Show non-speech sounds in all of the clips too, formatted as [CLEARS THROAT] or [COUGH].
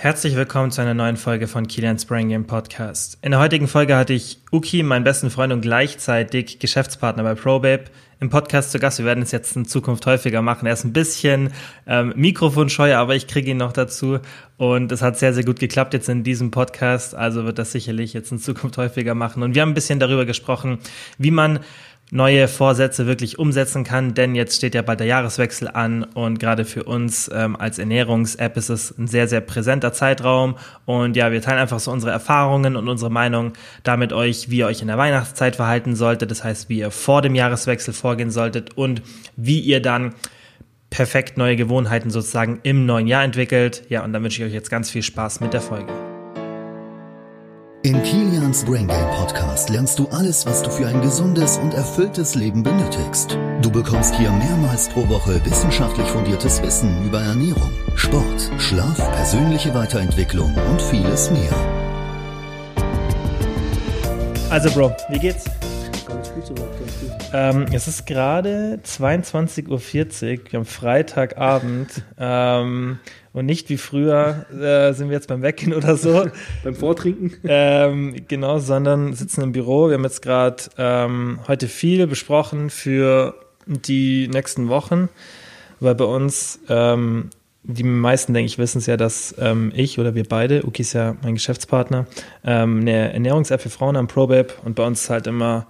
Herzlich willkommen zu einer neuen Folge von Kilian's Brain Game Podcast. In der heutigen Folge hatte ich Uki, meinen besten Freund und gleichzeitig Geschäftspartner bei ProBabe, im Podcast zu Gast. Wir werden es jetzt in Zukunft häufiger machen. Er ist ein bisschen ähm, mikrofonscheu, aber ich kriege ihn noch dazu. Und es hat sehr, sehr gut geklappt jetzt in diesem Podcast. Also wird das sicherlich jetzt in Zukunft häufiger machen. Und wir haben ein bisschen darüber gesprochen, wie man neue Vorsätze wirklich umsetzen kann, denn jetzt steht ja bald der Jahreswechsel an und gerade für uns ähm, als Ernährungs-App ist es ein sehr, sehr präsenter Zeitraum und ja, wir teilen einfach so unsere Erfahrungen und unsere Meinung damit euch, wie ihr euch in der Weihnachtszeit verhalten solltet, das heißt, wie ihr vor dem Jahreswechsel vorgehen solltet und wie ihr dann perfekt neue Gewohnheiten sozusagen im neuen Jahr entwickelt. Ja, und dann wünsche ich euch jetzt ganz viel Spaß mit der Folge. In Kilians Brain Game Podcast lernst du alles, was du für ein gesundes und erfülltes Leben benötigst. Du bekommst hier mehrmals pro Woche wissenschaftlich fundiertes Wissen über Ernährung, Sport, Schlaf, persönliche Weiterentwicklung und vieles mehr. Also Bro, wie geht's? Ganz gut soweit. Ähm, es ist gerade 22.40 Uhr, wir haben Freitagabend ähm, und nicht wie früher äh, sind wir jetzt beim Weggehen oder so. [LAUGHS] Beim Vortrinken? ähm, genau, sondern sitzen im Büro. Wir haben jetzt gerade ähm, heute viel besprochen für die nächsten Wochen, weil bei uns ähm, die meisten, denke ich, wissen es ja, dass ähm, ich oder wir beide, Uki ist ja mein Geschäftspartner, ähm, eine Ernährungs-App für Frauen am ProBabe und bei uns ist halt immer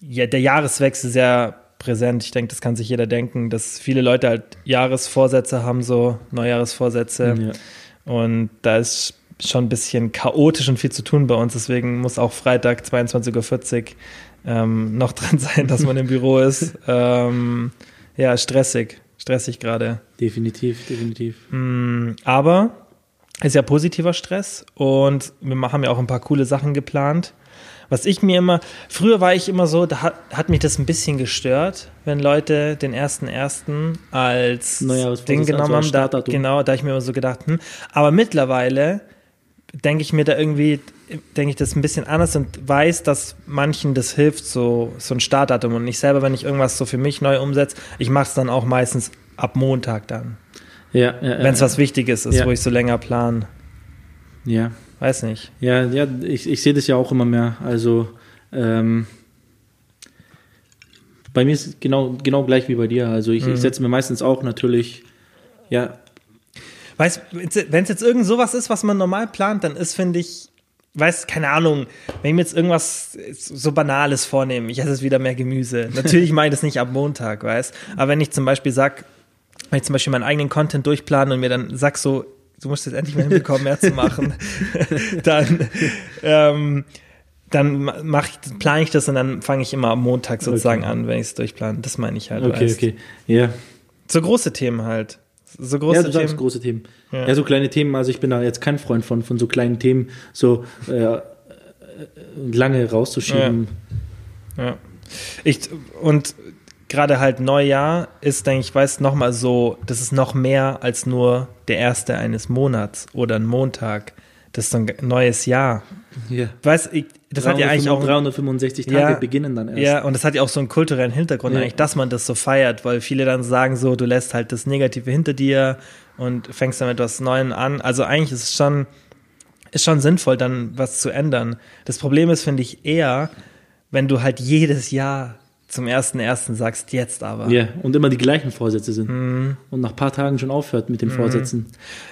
ja, der Jahreswechsel sehr präsent. Ich denke, das kann sich jeder denken, dass viele Leute halt Jahresvorsätze haben, so Neujahresvorsätze. Ja. Und da ist schon ein bisschen chaotisch und viel zu tun bei uns. Deswegen muss auch Freitag 22.40 Uhr ähm, noch dran [LAUGHS] sein, dass man im Büro ist. Ähm, ja, stressig. Stressig gerade. Definitiv, definitiv. Mm, Aber ist ja positiver Stress und wir haben ja auch ein paar coole Sachen geplant. Was ich mir immer, früher war ich immer so, da hat, hat mich das ein bisschen gestört, wenn Leute den ersten ersten als Neujahrsvorsatz, Ding genommen also haben. Da, genau, da ich mir immer so gedacht, hm. aber mittlerweile denke ich mir da irgendwie, denke ich das ein bisschen anders und weiß, dass manchen das hilft, so, so ein Startdatum. Und ich selber, wenn ich irgendwas so für mich neu umsetze, ich mache es dann auch meistens ab Montag dann. Ja, ja, Wenn es ja, was Wichtiges ist, wo ich so länger plan. Ja, Weiß nicht. ja, ja ich, ich sehe das ja auch immer mehr. Also, ähm, bei mir ist es genau, genau gleich wie bei dir. Also, ich, Mhm. ich setze mir meistens auch natürlich, ja, Weißt, wenn es jetzt irgend sowas ist, was man normal plant, dann ist, finde ich, weiß, keine Ahnung, wenn ich mir jetzt irgendwas so Banales vornehme, ich esse jetzt wieder mehr Gemüse. [LAUGHS] Natürlich mache ich das nicht ab Montag, weißt. Aber wenn ich zum Beispiel sag, wenn ich zum Beispiel meinen eigenen Content durchplane und mir dann sag so, du musst jetzt endlich mal hinbekommen, mehr zu machen, [LAUGHS] dann, ähm, dann mach ich, plane ich das und dann fange ich immer am Montag sozusagen Okay. an, wenn ich es durchplane. Das meine ich halt. okay, weißt. okay. Ja, So große Themen halt. So große ja du sagst Themen. große Themen. Ja. Ja. so kleine Themen. Also, ich bin da jetzt kein Freund von, von so kleinen Themen, so äh, äh, lange rauszuschieben. Ja. Ich, und gerade halt Neujahr ist, denke ich, weiß noch mal so, das ist noch mehr als nur der erste eines Monats oder ein Montag. Das ist so ein neues Jahr. Ja. Weiß ich, das hat ja eigentlich auch 365 Tage Ja. beginnen dann erst. ja, und das hat ja auch so einen kulturellen Hintergrund, Ja. eigentlich, dass man das so feiert, weil viele dann sagen so, du lässt halt das Negative hinter dir und fängst dann mit etwas Neuem an. Also eigentlich ist es schon, ist schon sinnvoll, dann was zu ändern. Das Problem ist, finde ich, eher, wenn du halt jedes Jahr zum ersten ersten sagst, jetzt aber. Ja, und immer die gleichen Vorsätze sind. Mhm. Und nach ein paar Tagen schon aufhört mit den Vorsätzen.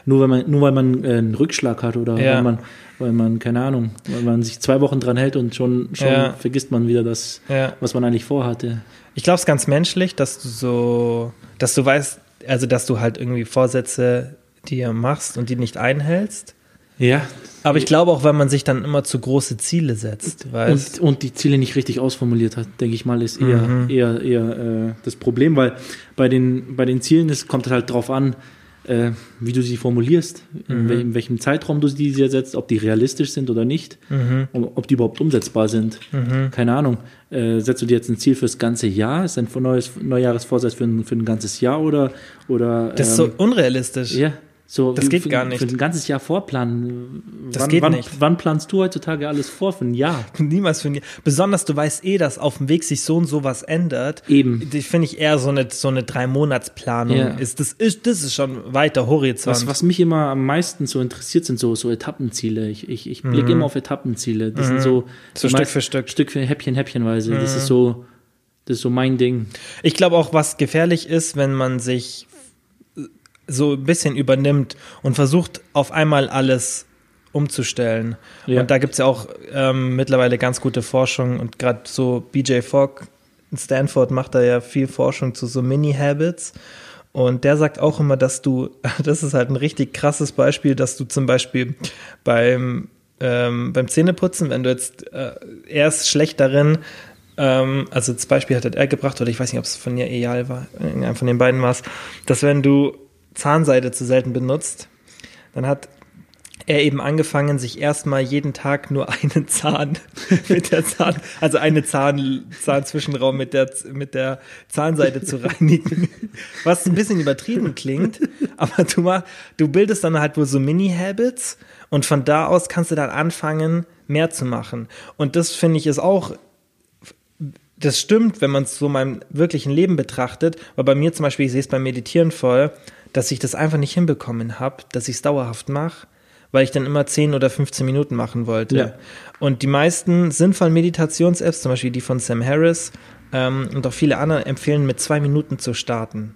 Nur weil man, nur weil man äh, einen Rückschlag hat oder Ja. weil man, weil man, keine Ahnung, weil man sich zwei Wochen dran hält und schon, schon Ja. vergisst man wieder das, Ja. was man eigentlich vorhatte. Ich glaube, es ist ganz menschlich, dass du so, dass du weißt, also dass du halt irgendwie Vorsätze dir machst und die nicht einhältst. Ja. Aber ich glaube auch, wenn man sich dann immer zu große Ziele setzt, Und, und die Ziele nicht richtig ausformuliert hat, denke ich mal, ist eher, Mhm. eher, eher äh, das Problem, weil bei den, bei den Zielen es kommt halt drauf an, äh, wie du sie formulierst, in, Mhm. wel, in welchem Zeitraum du sie dir setzt, ob die realistisch sind oder nicht, Mhm. ob, die überhaupt umsetzbar sind. Keine Ahnung. Äh, setzt du dir jetzt ein Ziel fürs ganze Jahr? Ist ein neues Neujahresvorsatz für ein, für ein ganzes Jahr oder oder Das ist ähm, so unrealistisch. ja So, Das geht für, gar nicht. Für ein ganzes Jahr vorplanen. Das wann, geht wann, nicht. Wann planst du heutzutage alles vor für ein Jahr? [LAUGHS] Niemals für ein Jahr. Besonders du weißt eh, dass auf dem Weg sich so und so was ändert. Eben. Die finde ich eher so eine, so eine Drei-Monats-Planung. Ja. Ist, das, ist, das ist schon weiter Horizont. Was, was mich immer am meisten so interessiert, sind so, so Etappenziele. Ich, ich, ich blicke immer auf Etappenziele. Das sind so, Mhm. So Stück für Stück. Mhm. Stück für Häppchen, Häppchenweise. Das ist so, das ist so mein Ding. Ich glaube auch, was gefährlich ist, wenn man sich so ein bisschen übernimmt und versucht, auf einmal alles umzustellen. Ja. Und da gibt es ja auch ähm, mittlerweile ganz gute Forschung und gerade so BJ Fogg in Stanford macht da ja viel Forschung zu so Mini-Habits. Und der sagt auch immer, dass du, [LAUGHS] das ist halt ein richtig krasses Beispiel, dass du zum Beispiel beim, ähm, beim Zähneputzen, wenn du jetzt, äh, er ist schlecht darin, ähm, also das Beispiel hat er gebracht, oder ich weiß nicht, ob es von ihr Eyal war, von den beiden war es, dass wenn du Zahnseide zu selten benutzt, dann hat er eben angefangen, sich erstmal jeden Tag nur [LAUGHS] einen Zahn mit der Zahn, also eine Zahn, Zahnzwischenraum mit der, mit der Zahnseide zu reinigen. Was ein bisschen übertrieben klingt, aber du, mach, du bildest dann halt wohl so Mini-Habits und von da aus kannst du dann anfangen, mehr zu machen. Und das finde ich ist auch das stimmt, wenn man es so meinem wirklichen Leben betrachtet, weil bei mir zum Beispiel, ich sehe es beim Meditieren voll, dass ich das einfach nicht hinbekommen habe, dass ich es dauerhaft mache, weil ich dann immer 10 oder 15 Minuten machen wollte. Ja. Und die meisten sinnvollen Meditations-Apps, zum Beispiel die von Sam Harris ähm, und auch viele andere, empfehlen mit zwei Minuten zu starten.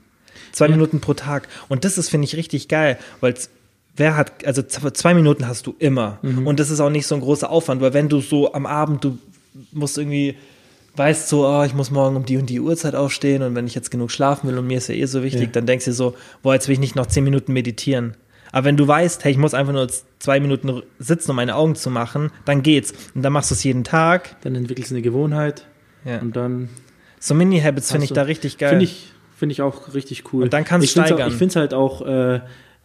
Zwei Ja. Minuten pro Tag. Und das ist, finde ich, richtig geil, weil wer hat, also zwei Minuten hast du immer. Und das ist auch nicht so ein großer Aufwand, weil wenn du so am Abend, du musst irgendwie, weißt so, oh, ich muss morgen um die und die Uhrzeit aufstehen und wenn ich jetzt genug schlafen will und mir ist ja eh so wichtig, Ja. dann denkst du dir so, boah, jetzt will ich nicht noch zehn Minuten meditieren. Aber wenn du weißt, hey, ich muss einfach nur zwei Minuten sitzen, um meine Augen zu machen, dann geht's. Und dann machst du es jeden Tag. Dann entwickelst du eine Gewohnheit Ja. und dann So Mini-Habits finde ich da richtig geil. Finde ich, finde ich auch richtig cool. Und dann kannst du steigern. Auch, ich finde es halt auch äh,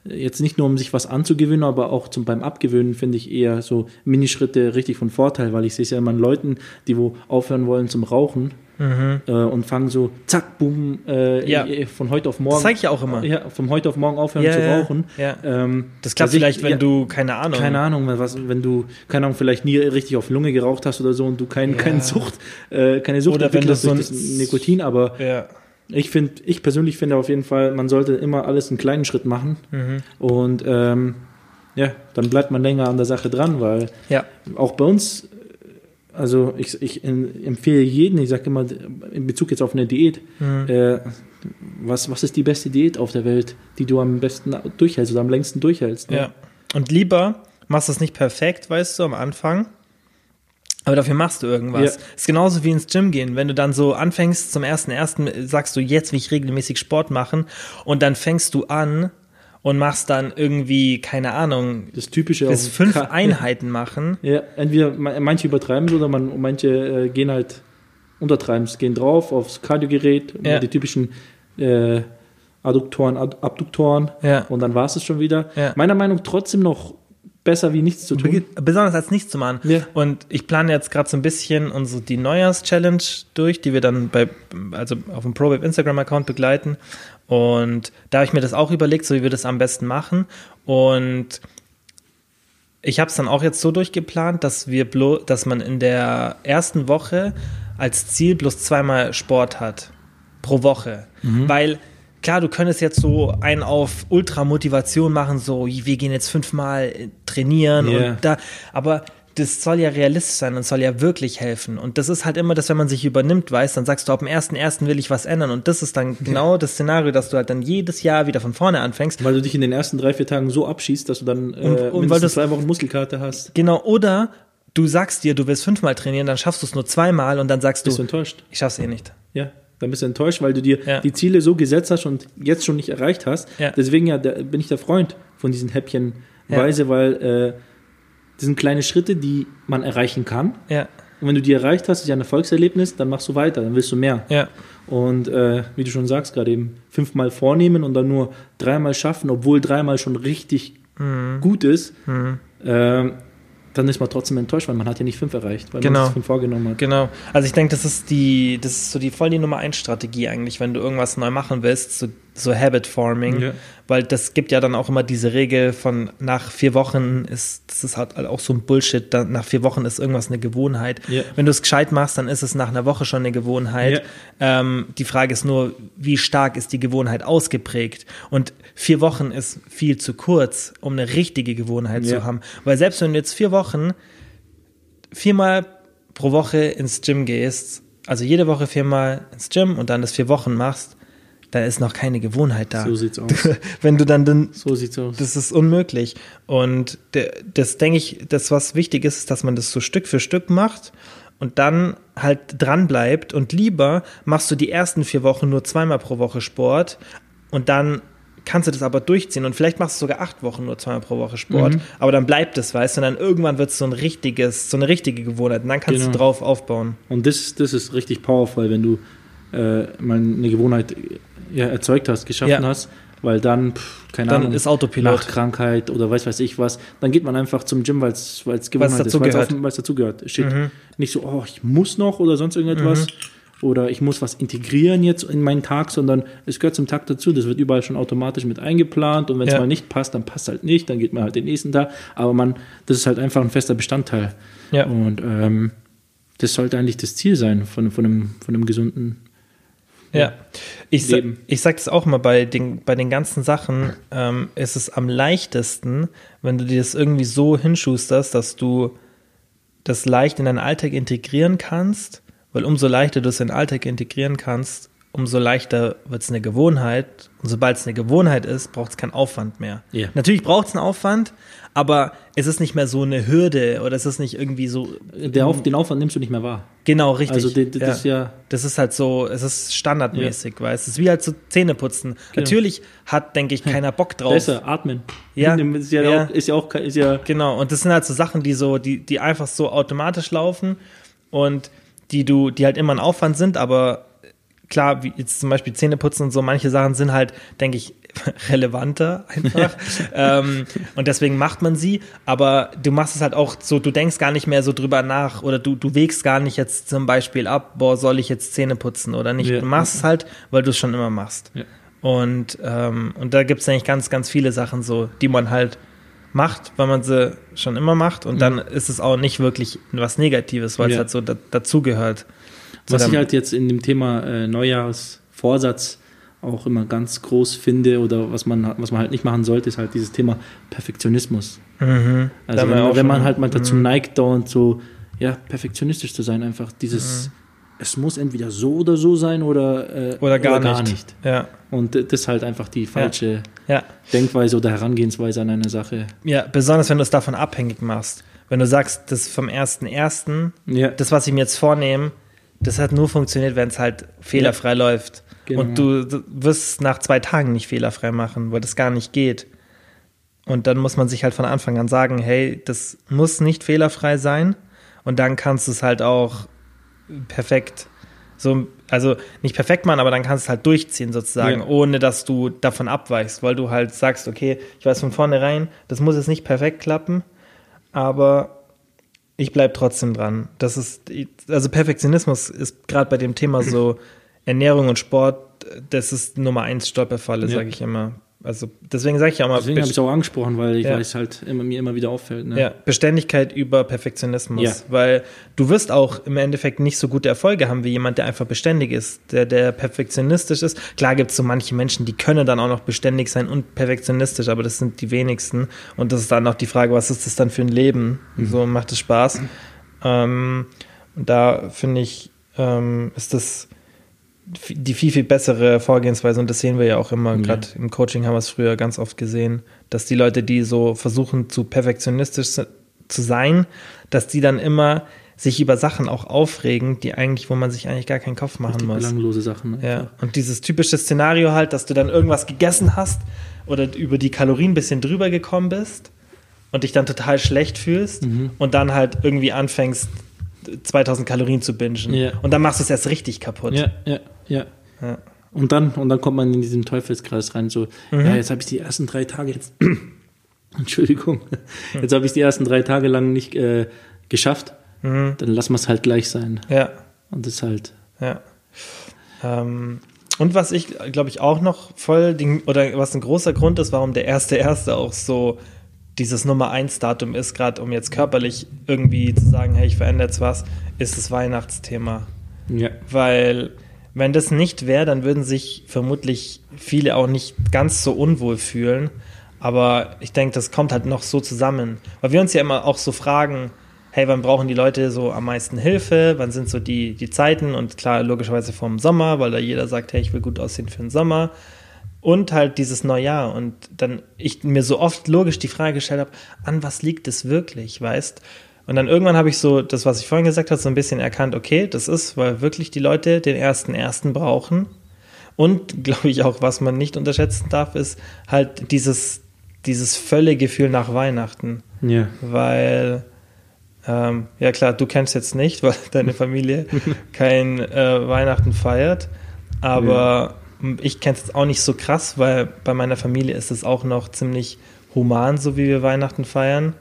jetzt nicht nur, um sich was anzugewöhnen, aber auch zum beim Abgewöhnen finde ich eher so Minischritte richtig von Vorteil, weil ich sehe es ja immer an Leuten, die wo aufhören wollen zum Rauchen äh, und fangen so zack, boom, äh, Mhm. Ja. äh, von heute auf morgen. Das zeig ich auch immer. Ja, von heute auf morgen aufhören Ja, zu rauchen. ja. Ähm, das klappt also ich- vielleicht, wenn ja, du, keine Ahnung. keine Ahnung, was, wenn du, keine Ahnung, vielleicht nie richtig auf Lunge geraucht hast oder so und du kein, keine Sucht, äh, keine Sucht Oder wenn hast so ein- das Nikotin, aber. Ich finde, ich persönlich finde auf jeden Fall, man sollte immer alles einen kleinen Schritt machen Mhm. und ähm, ja, dann bleibt man länger an der Sache dran, weil Ja. auch bei uns, also ich, ich em- empfehle jeden, ich sage immer in Bezug jetzt auf eine Diät, Mhm. äh, was, was ist die beste Diät auf der Welt, die du am besten durchhältst oder am längsten durchhältst? ne? Ja. Und lieber machst du es nicht perfekt, weißt du, am Anfang. Aber dafür machst du irgendwas. Ja. Ist genauso wie ins Gym gehen. Wenn du dann so anfängst, zum ersten ersten sagst du, jetzt will ich regelmäßig Sport machen und dann fängst du an und machst dann irgendwie, keine Ahnung, Das typische bis auf- fünf Ka- Einheiten machen. [LAUGHS] Ja, entweder ma- manche übertreiben es oder man, manche äh, gehen halt untertreiben es, gehen drauf aufs Kardiogerät, Ja. die typischen äh, Adduktoren, Ad Abduktoren Ja. und dann war es es schon wieder. Ja. Meiner Meinung nach trotzdem noch besser wie nichts zu tun. Besonders als nichts zu machen. Ja. Und ich plane jetzt gerade so ein bisschen unsere, die Neujahrs-Challenge durch, die wir dann bei, also auf dem ProWeb Instagram-Account begleiten. Und da habe ich mir das auch überlegt, so wie wir das am besten machen. Und ich habe es dann auch jetzt so durchgeplant, dass wir dass man in der ersten Woche als Ziel bloß zweimal Sport hat pro Woche. Mhm. Weil klar, du könntest jetzt so einen auf Ultramotivation machen, so wir gehen jetzt fünfmal äh, trainieren Ja. und da, aber das soll ja realistisch sein und soll ja wirklich helfen. Und das ist halt immer das, wenn man sich übernimmt, weiß, dann sagst du, ab dem ersten ersten will ich was ändern. Und das ist dann [LAUGHS] genau das Szenario, dass du halt dann jedes Jahr wieder von vorne anfängst. Weil du dich in den ersten drei, vier Tagen so abschießt, dass du dann äh, Und- und weil mindestens zwei Wochen Muskelkater hast. Genau, oder du sagst dir, du willst fünfmal trainieren, dann schaffst du es nur zweimal und dann sagst Bist du du, enttäuscht? ich schaff's eh nicht. Ja, dann bist du enttäuscht, weil du dir Ja. die Ziele so gesetzt hast und jetzt schon nicht erreicht hast. Ja. Deswegen ja, bin ich der Freund von diesen Häppchenweise, weil äh, das sind kleine Schritte, die man erreichen kann. Ja, Und wenn du die erreicht hast, ist ja ein Erfolgserlebnis, dann machst du weiter, dann willst du mehr. ja, Und äh, wie du schon sagst, gerade eben fünfmal vornehmen und dann nur dreimal schaffen, obwohl dreimal schon richtig Mhm. gut ist, ähm, dann ist man trotzdem enttäuscht, weil man hat ja nicht fünf erreicht, weil Genau. man sich fünf vorgenommen hat. genau. Also ich denke, das ist die, das ist so die voll die Nummer eins Strategie eigentlich, wenn du irgendwas neu machen willst, so so Habit Forming, Ja. Weil das gibt ja dann auch immer diese Regel von nach vier Wochen ist, das ist halt auch so ein Bullshit, dann nach vier Wochen ist irgendwas eine Gewohnheit. Ja. Wenn du es gescheit machst, dann ist es nach einer Woche schon eine Gewohnheit. Ähm, die Frage ist nur, wie stark ist die Gewohnheit ausgeprägt? Und vier Wochen ist viel zu kurz, um eine richtige Gewohnheit Ja. zu haben. Weil selbst wenn du jetzt vier Wochen viermal pro Woche ins Gym gehst, also jede Woche viermal ins Gym und dann das vier Wochen machst, dann ist noch keine Gewohnheit da. So sieht's aus. [LAUGHS] Wenn du dann, dann So sieht's aus. das ist unmöglich. Und das denke ich, das, was wichtig ist, ist, dass man das so Stück für Stück macht und dann halt dran bleibt. Und lieber machst du die ersten vier Wochen nur zweimal pro Woche Sport und dann kannst du das aber durchziehen. Und vielleicht machst du sogar acht Wochen nur zweimal pro Woche Sport, Mhm. aber dann bleibt es, weißt du, und dann irgendwann wird es so ein richtiges, so eine richtige Gewohnheit. Und dann kannst Genau. du drauf aufbauen. Und das, das ist richtig powerful, wenn du äh, mal eine Gewohnheit ja, erzeugt hast, geschaffen Ja. hast, weil dann, pff, keine Dann Ahnung, ist Autopilot. nach Krankheit oder weiß weiß ich was, dann geht man einfach zum Gym, weil es Gewohnheit ist, dazugehört. weil's auf- weil's dazugehört. Shit. Nicht so, oh, ich muss noch oder sonst irgendetwas. Oder ich muss was integrieren jetzt in meinen Tag, sondern es gehört zum Tag dazu. Das wird überall schon automatisch mit eingeplant und wenn es Ja. mal nicht passt, dann passt halt nicht, dann geht man halt den nächsten Tag. Aber man, das ist halt einfach ein fester Bestandteil. Ja. Und ähm, das sollte eigentlich das Ziel sein von, von, einem, von einem gesunden. Ja, ich, Leben. ich sage das auch mal bei den, bei den ganzen Sachen, ähm, ist es am leichtesten, wenn du dir das irgendwie so hinschusterst, dass du das leicht in deinen Alltag integrieren kannst, weil umso leichter du es in den Alltag integrieren kannst, umso leichter wird es eine Gewohnheit. Und sobald es eine Gewohnheit ist, braucht es keinen Aufwand mehr. Ja. Natürlich braucht es einen Aufwand, aber es ist nicht mehr so eine Hürde oder es ist nicht irgendwie so. Der Auf, den Aufwand nimmst du nicht mehr wahr. Genau, richtig. Also die- die- das ist ja- Das ist halt so, es ist standardmäßig, weißt du. Es ist wie halt so Zähneputzen. Natürlich hat, denke ich, keiner Bock drauf. Besser, atmen. Ja. Ist ja, Ja. Auch, ist ja auch, ist ja, Genau, und das sind halt so Sachen, die so, die, die einfach so automatisch laufen und die du, die halt immer ein Aufwand sind, aber klar, wie jetzt zum Beispiel Zähneputzen und so, manche Sachen sind halt, denke ich, [LAUGHS] relevanter einfach. [LAUGHS] ähm, und deswegen macht man sie, aber du machst es halt auch so, du denkst gar nicht mehr so drüber nach oder du, du wägst gar nicht jetzt zum Beispiel ab, boah, soll ich jetzt Zähne putzen oder nicht. Ja. Du machst es halt, weil du es schon immer machst. Ja. Und, ähm, und da gibt es eigentlich ganz, ganz viele Sachen so, die man halt macht, weil man sie schon immer macht. Und dann ist es auch nicht wirklich was Negatives, weil es Ja. halt so da, dazugehört. Was ich halt jetzt in dem Thema äh, Neujahrsvorsatz auch immer ganz groß finde oder was man, was man halt nicht machen sollte, ist halt dieses Thema Perfektionismus. Mhm. Also wenn, wenn man halt mal dazu Mhm. neigt, dauernd so ja, perfektionistisch zu sein, einfach dieses, es muss entweder so oder so sein oder, äh, Oder gar, nicht. Ja, Und das ist halt einfach die falsche ja. Denkweise oder Herangehensweise an eine Sache. Ja, besonders wenn du es davon abhängig machst. Wenn du sagst, das vom 1.1., Ja. das, was ich mir jetzt vornehme, das hat nur funktioniert, wenn es halt fehlerfrei läuft. Genau. Und du, du wirst es nach zwei Tagen nicht fehlerfrei machen, weil das gar nicht geht. Und dann muss man sich halt von Anfang an sagen, hey, das muss nicht fehlerfrei sein. Und dann kannst du es halt auch perfekt, so, also nicht perfekt machen, aber dann kannst du es halt durchziehen sozusagen, Ja. ohne dass du davon abweichst, weil du halt sagst, okay, ich weiß von vornherein, das muss jetzt nicht perfekt klappen, aber ich bleibe trotzdem dran. Das ist, also Perfektionismus ist gerade bei dem Thema so [CLEARS THROAT] Ernährung und Sport, das ist Nummer eins Stolperfalle, Ja. sage ich immer. Also deswegen sage ich auch mal, Deswegen habe ich auch angesprochen, weil ich Ja. es halt immer, mir immer wieder auffällt. Ne? ja, Beständigkeit über Perfektionismus. Ja. Weil du wirst auch im Endeffekt nicht so gute Erfolge haben wie jemand, der einfach beständig ist, der, der perfektionistisch ist. Klar gibt es so manche Menschen, die können dann auch noch beständig sein und perfektionistisch, aber das sind die wenigsten. Und das ist dann auch die Frage, was ist das dann für ein Leben? So macht es Spaß. Ähm, und da finde ich, ähm, ist das die viel, viel bessere Vorgehensweise und das sehen wir ja auch immer, Ja. gerade im Coaching haben wir es früher ganz oft gesehen, dass die Leute, die so versuchen zu perfektionistisch zu sein, dass die dann immer sich über Sachen auch aufregen, die eigentlich, wo man sich eigentlich gar keinen Kopf machen muss. belanglose Sachen. Ja, einfach. und dieses typische Szenario halt, dass du dann irgendwas gegessen hast oder über die Kalorien ein bisschen drüber gekommen bist und dich dann total schlecht fühlst Mhm. und dann halt irgendwie anfängst, 2000 Kalorien zu bingen. Ja. Und dann machst du es erst richtig kaputt. Ja, ja, ja. Ja. Und dann, und dann kommt man in diesen Teufelskreis rein, so, Mhm. ja, jetzt habe ich die ersten drei Tage jetzt, [CLEARS THROAT] Entschuldigung, jetzt habe ich die ersten drei Tage lang nicht äh, geschafft, Mhm. dann lassen wir es halt gleich sein. Ja, Und das ist halt, ja. Ähm, Und was ich, glaube ich, auch noch voll, oder was ein großer Grund ist, warum der erste Erste auch so dieses Nummer 1 Datum ist, gerade um jetzt körperlich irgendwie zu sagen, hey, ich verändere jetzt was, ist das Weihnachtsthema. Ja. Weil wenn das nicht wäre, dann würden sich vermutlich viele auch nicht ganz so unwohl fühlen. Aber ich denke, das kommt halt noch so zusammen. Weil wir uns ja immer auch so fragen, hey, wann brauchen die Leute so am meisten Hilfe? Wann sind so die, die Zeiten? Und klar, logischerweise vom Sommer, weil da jeder sagt, hey, ich will gut aussehen für den Sommer. Und halt dieses Neujahr. Und dann ich mir so oft logisch die Frage gestellt habe, an was liegt es wirklich, weißt? Und dann irgendwann habe ich so das, was ich vorhin gesagt habe, so ein bisschen erkannt, okay, das ist, weil wirklich die Leute den ersten ersten brauchen. Und [LAUGHS] glaube ich auch, was man nicht unterschätzen darf, ist halt dieses, dieses Völlegefühl nach Weihnachten. Ja. Weil, ähm, ja klar, du kennst jetzt nicht, [LAUGHS] weil deine Familie [LAUGHS] kein äh, Weihnachten feiert. Aber ja. Ich kenne es jetzt auch nicht so krass, weil bei meiner Familie ist es auch noch ziemlich human, so wie wir Weihnachten feiern.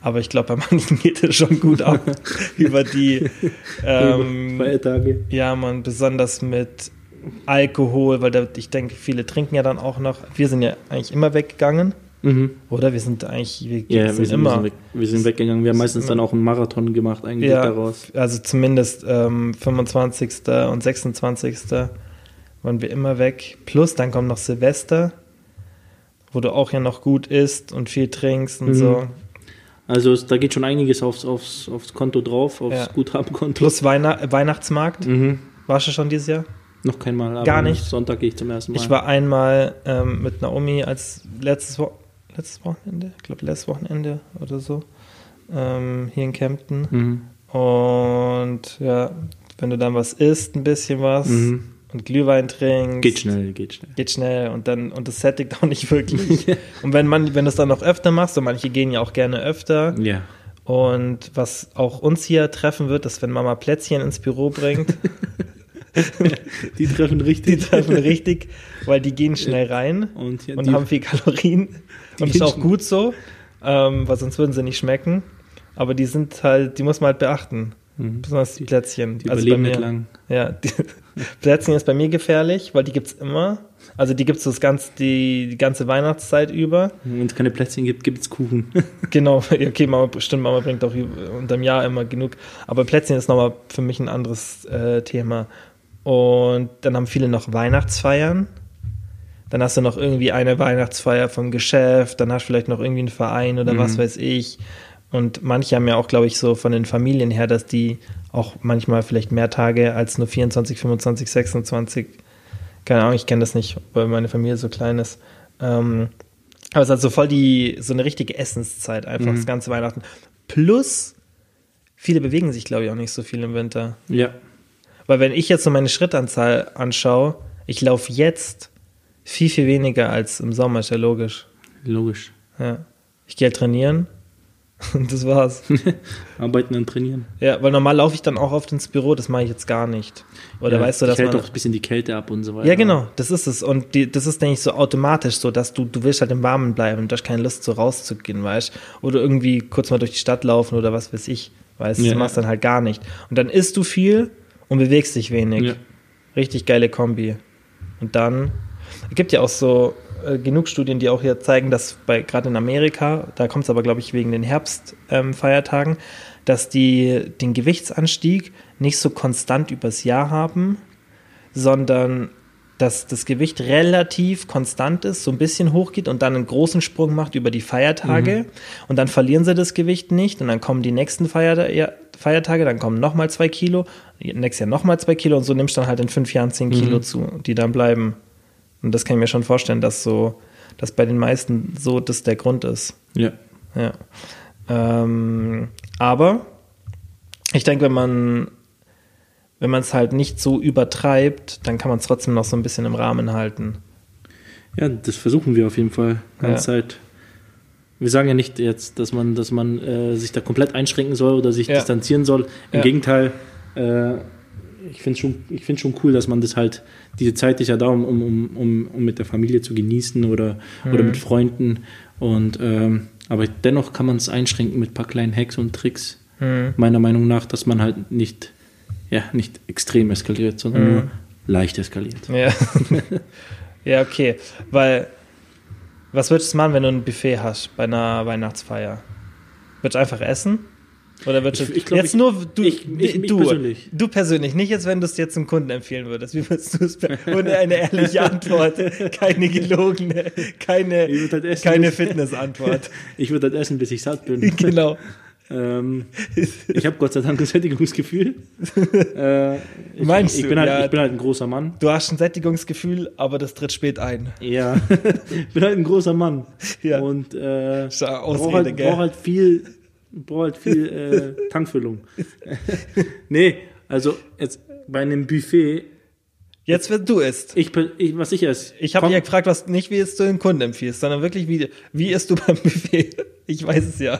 Aber ich glaube, bei [LAUGHS] manchen geht es schon gut ab [LAUGHS] über die ähm, Feiertage. Ja, man, besonders mit Alkohol, weil da, ich denke, viele trinken ja dann auch noch. Wir sind ja eigentlich immer weggegangen. Mhm. Oder wir sind eigentlich, wir, Ja, sind wir sind, immer. wir, sind weg, wir sind weggegangen. Wir haben meistens dann auch einen Marathon gemacht, eigentlich ja, daraus. also zumindest ähm, 25. und 26. waren wir immer weg. Plus dann kommt noch Silvester, wo du auch ja noch gut isst und viel trinkst und Mhm. so. Also es, da geht schon einiges aufs, aufs, aufs Konto drauf, aufs Ja. Guthabenkonto. Plus Weihna Weihnachtsmarkt. Mhm. Warst du schon dieses Jahr? Noch kein Mal, aber Gar nicht? Sonntag gehe ich zum ersten Mal. Ich war einmal ähm, mit Naomi als letztes, Wo letztes Wochenende, ich glaube letztes Wochenende oder so, ähm, hier in Kempten. Mhm. Und ja, wenn du dann was isst, ein bisschen was Mhm. Und Glühwein trinkst. Geht schnell, geht schnell. Geht schnell und dann, und das sättigt auch nicht [LAUGHS] wirklich. und wenn man, wenn du es dann noch öfter machst, und manche gehen ja auch gerne öfter. Ja. Und was auch uns hier treffen wird, ist, wenn Mama Plätzchen ins Büro bringt. [LAUGHS] Die treffen Die richtig. treffen richtig, weil die gehen schnell rein Und, ja, und die, haben viel Kalorien. Die Und ist auch gut so, ähm, weil sonst würden sie nicht schmecken. Aber die sind halt, die muss man halt beachten. Mhm. Besonders die Plätzchen. die Also überleben bei nicht mir- lang. Ja, die, [LAUGHS] Plätzchen ist bei mir gefährlich, weil die gibt's immer. Also die gibt's das ganz, die, die ganze Weihnachtszeit über. Wenn es keine Plätzchen gibt, gibt es Kuchen. [LAUGHS] Genau, [LAUGHS] okay, Mama, stimmt, Mama bringt auch unterm Jahr immer genug. Aber Plätzchen ist nochmal für mich ein anderes äh, Thema. Und dann haben viele noch Weihnachtsfeiern. Dann hast du noch irgendwie eine Weihnachtsfeier vom Geschäft, dann hast du vielleicht noch irgendwie einen Verein oder Mhm. was weiß ich. Und manche haben ja auch, glaube ich, so von den Familien her, dass die auch manchmal vielleicht mehr Tage als nur 24, 25, 26, keine Ahnung, ich kenne das nicht, weil meine Familie so klein ist. Ähm, aber es ist halt so voll die, so eine richtige Essenszeit, einfach Mhm. das ganze Weihnachten. Plus, viele bewegen sich, glaube ich, auch nicht so viel im Winter. Ja. Weil wenn ich jetzt so meine Schrittanzahl anschaue, ich laufe jetzt viel, viel weniger als im Sommer, ist ja logisch. Logisch. Ja. Ich gehe halt trainieren [LAUGHS] und das war's. [LAUGHS] Arbeiten und trainieren. ja, weil normal laufe ich dann auch oft ins Büro, das mache ich jetzt gar nicht. Oder ja, weißt du, dass hält man... doch ein bisschen die Kälte ab und so weiter. Ja, genau, das ist es. Und die, das ist, denke ich, so automatisch so, dass du, du willst halt im Warmen bleiben, du hast keine Lust, so rauszugehen, weißt Oder irgendwie kurz mal durch die Stadt laufen oder was weiß ich, weißt du, Ja. das machst dann halt gar nicht. Und dann isst du viel und bewegst dich wenig. Ja. Richtig geile Kombi. Und dann, es gibt ja auch so äh, genug Studien, die auch hier zeigen, dass bei gerade in Amerika, da kommt es aber, glaube ich, wegen den Herbstfeiertagen, ähm, dass die den Gewichtsanstieg nicht so konstant übers Jahr haben, sondern dass das Gewicht relativ konstant ist, so ein bisschen hochgeht und dann einen großen Sprung macht über die Feiertage. Und dann verlieren sie das Gewicht nicht und dann kommen die nächsten Feierta Feiertage, dann kommen nochmal zwei Kilo, nächstes Jahr nochmal zwei Kilo und so nimmst du dann halt in fünf Jahren zehn Kilo zu, die dann bleiben. Und das kann ich mir schon vorstellen, dass so, dass bei den meisten so das der Grund ist. Ja. Ja. Ähm, aber ich denke, wenn man wenn man es halt nicht so übertreibt, dann kann man es trotzdem noch so ein bisschen im Rahmen halten. Ja, das versuchen wir auf jeden Fall. Ganze Ja. Zeit. Wir sagen ja nicht jetzt, dass man, dass man äh, sich da komplett einschränken soll oder sich Ja. distanzieren soll. Im Ja. Gegenteil, äh, ich finde schon, ich find schon cool, dass man das halt, diese Zeit ist ja da, um, um, um, um, mit der Familie zu genießen oder, oder Mhm. mit Freunden. Und ähm, aber dennoch kann man es einschränken mit ein paar kleinen Hacks und Tricks. Mhm. Meiner Meinung nach, dass man halt nicht, ja, nicht extrem eskaliert, sondern Mhm. nur leicht eskaliert. Ja. [LAUGHS] ja, okay. Weil, was würdest du machen, wenn du ein Buffet hast bei einer Weihnachtsfeier? Würdest du einfach essen? Oder du Ich- ich glaub, jetzt ich- nur du, ich- ich- ich du, persönlich. du persönlich, nicht jetzt, wenn du es jetzt einem Kunden empfehlen würdest. Wie würdest du es ohne eine ehrliche Antwort, keine gelogene, keine, Ich halt essen keine. Fitnessantwort. [LAUGHS] Ich würde halt essen, bis ich satt bin. genau. ähm, ich habe Gott sei Dank ein Sättigungsgefühl. [LAUGHS] äh, ich, Meinst ich, du? bin halt, Ja. ich bin halt ein großer Mann. Du hast ein Sättigungsgefühl, aber das tritt spät ein. Ja, [LAUGHS] ich bin halt ein großer Mann. Ja. Und äh, brauche halt, gell? brauch halt viel, brauch halt viel äh, [LAUGHS] Tankfüllung. nee, also jetzt bei einem Buffet, Jetzt, wenn du isst. ich, ich was ich esse. Ich habe ja gefragt, was nicht wie es du den Kunden empfiehlst, sondern wirklich wie, wie isst du beim [LAUGHS] Buffet? Ich weiß es ja.